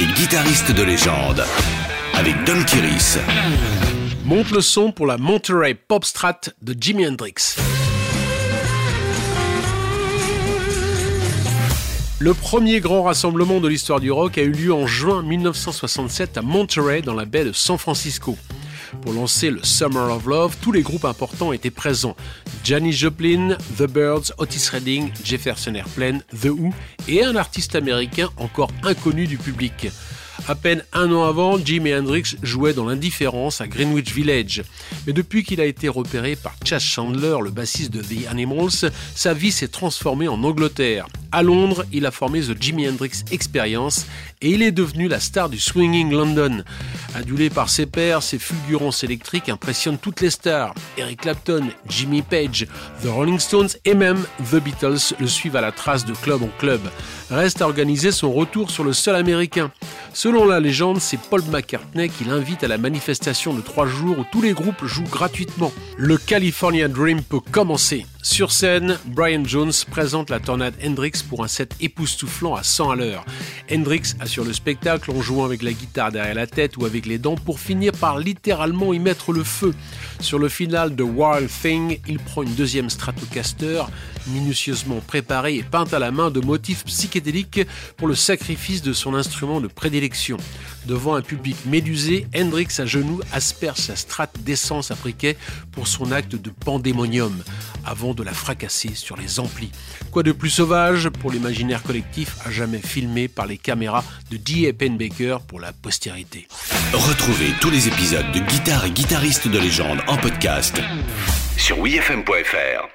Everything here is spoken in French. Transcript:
et guitariste de légende avec Don Kiris. Monte le son pour la Monterey Pop Strat de Jimi Hendrix. Le premier grand rassemblement de l'histoire du rock a eu lieu en juin 1967 à Monterey dans la baie de San Francisco. Pour lancer le Summer of Love, tous les groupes importants étaient présents. Janis Joplin, The Birds, Otis Redding, Jefferson Airplane, The Who et un artiste américain encore inconnu du public. À peine un an avant, Jimi Hendrix jouait dans l'indifférence à Greenwich Village. Mais depuis qu'il a été repéré par Chas Chandler, le bassiste de The Animals, sa vie s'est transformée en Angleterre. À Londres, il a formé The Jimi Hendrix Experience et il est devenu la star du Swinging London. Adulé par ses pairs, ses fulgurances électriques impressionnent toutes les stars. Eric Clapton, Jimmy Page, The Rolling Stones et même The Beatles le suivent à la trace de club en club. Reste à organiser son retour sur le sol américain. Selon la légende, c'est Paul McCartney qui l'invite à la manifestation de trois jours où tous les groupes jouent gratuitement. Le California Dream peut commencer. Sur scène, Brian Jones présente la tornade Hendrix pour un set époustouflant à 100 à l'heure. Hendrix assure le spectacle en jouant avec la guitare derrière la tête ou avec les dents pour finir par littéralement y mettre le feu. Sur le final de Wild Thing, il prend une deuxième Stratocaster, minutieusement préparée et peinte à la main de motifs psychédéliques pour le sacrifice de son instrument de prédilection. Devant un public médusé, Hendrix à genoux asperge sa strate d'essence à briquet pour son acte de pandémonium avant de la fracasser sur les amplis. Quoi de plus sauvage pour l'imaginaire collectif à jamais filmé par les caméras de J. Penbaker pour la postérité? Retrouvez tous les épisodes de Guitare et guitaristes de légende en podcast sur wfm.fr.